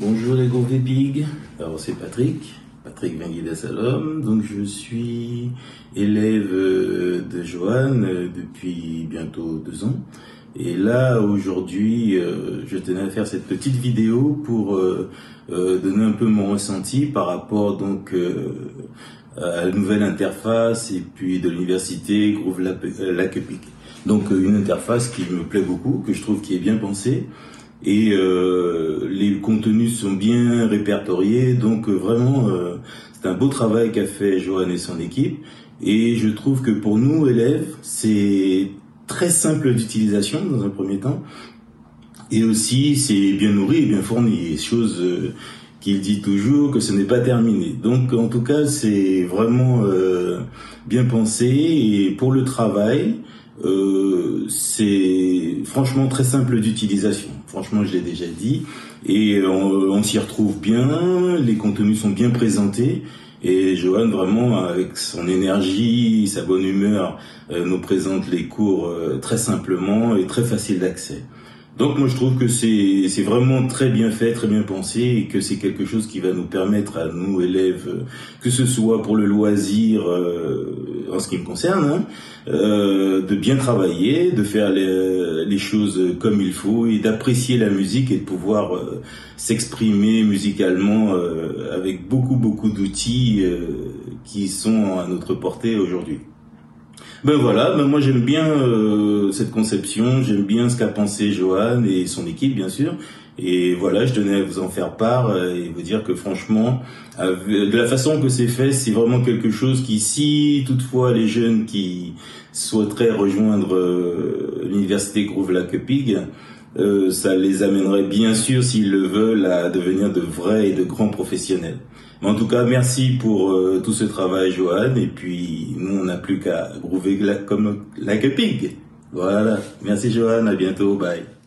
Bonjour les gros Pig, alors c'est Patrick, Patrick Benguida Salom, donc je suis élève euh, de Joanne euh, depuis bientôt deux ans. Et là, aujourd'hui, euh, je tenais à faire cette petite vidéo pour donner un peu mon ressenti par rapport donc à la nouvelle interface et puis de l'université Groove Lac Donc une interface qui me plaît beaucoup, que je trouve qui est bien pensée. Et les contenus sont bien répertoriés. Donc euh, vraiment, euh, c'est un beau travail qu'a fait Johan et son équipe. Et je trouve que pour nous, élèves, c'est très simple d'utilisation dans un premier temps. Et aussi, c'est bien nourri et bien fourni. Chose qu'il dit toujours que ce n'est pas terminé. Donc en tout cas, c'est vraiment bien pensé. Et pour le travail, euh, c'est franchement très simple d'utilisation. Franchement, je l'ai déjà dit. Et on, s'y retrouve bien, les contenus sont bien présentés. Et Johan, vraiment, avec son énergie, sa bonne humeur, euh, nous présente les cours euh, très simplement et très facile d'accès. Donc moi je trouve que c'est vraiment très bien fait, très bien pensé et que c'est quelque chose qui va nous permettre à nous élèves, que ce soit pour le loisir en ce qui me concerne, hein, euh, de bien travailler, de faire les, choses comme il faut et d'apprécier la musique et de pouvoir euh, s'exprimer musicalement euh, avec beaucoup beaucoup d'outils qui sont à notre portée aujourd'hui. Ben voilà, ben moi j'aime bien cette conception, j'aime bien ce qu'a pensé Johan et son équipe bien sûr, et voilà, je tenais à vous en faire part euh, et vous dire que franchement, de la façon que c'est fait, c'est vraiment quelque chose qui, si toutefois les jeunes qui souhaiteraient rejoindre euh, l'université Groove-Lac-Pig, euh, ça les amènerait bien sûr, s'ils le veulent, à devenir de vrais et de grands professionnels. Mais en tout cas, merci pour tout ce travail, Johan. Et puis, nous, on n'a plus qu'à groover comme la Pig. Voilà. Merci, Johan. À bientôt. Bye.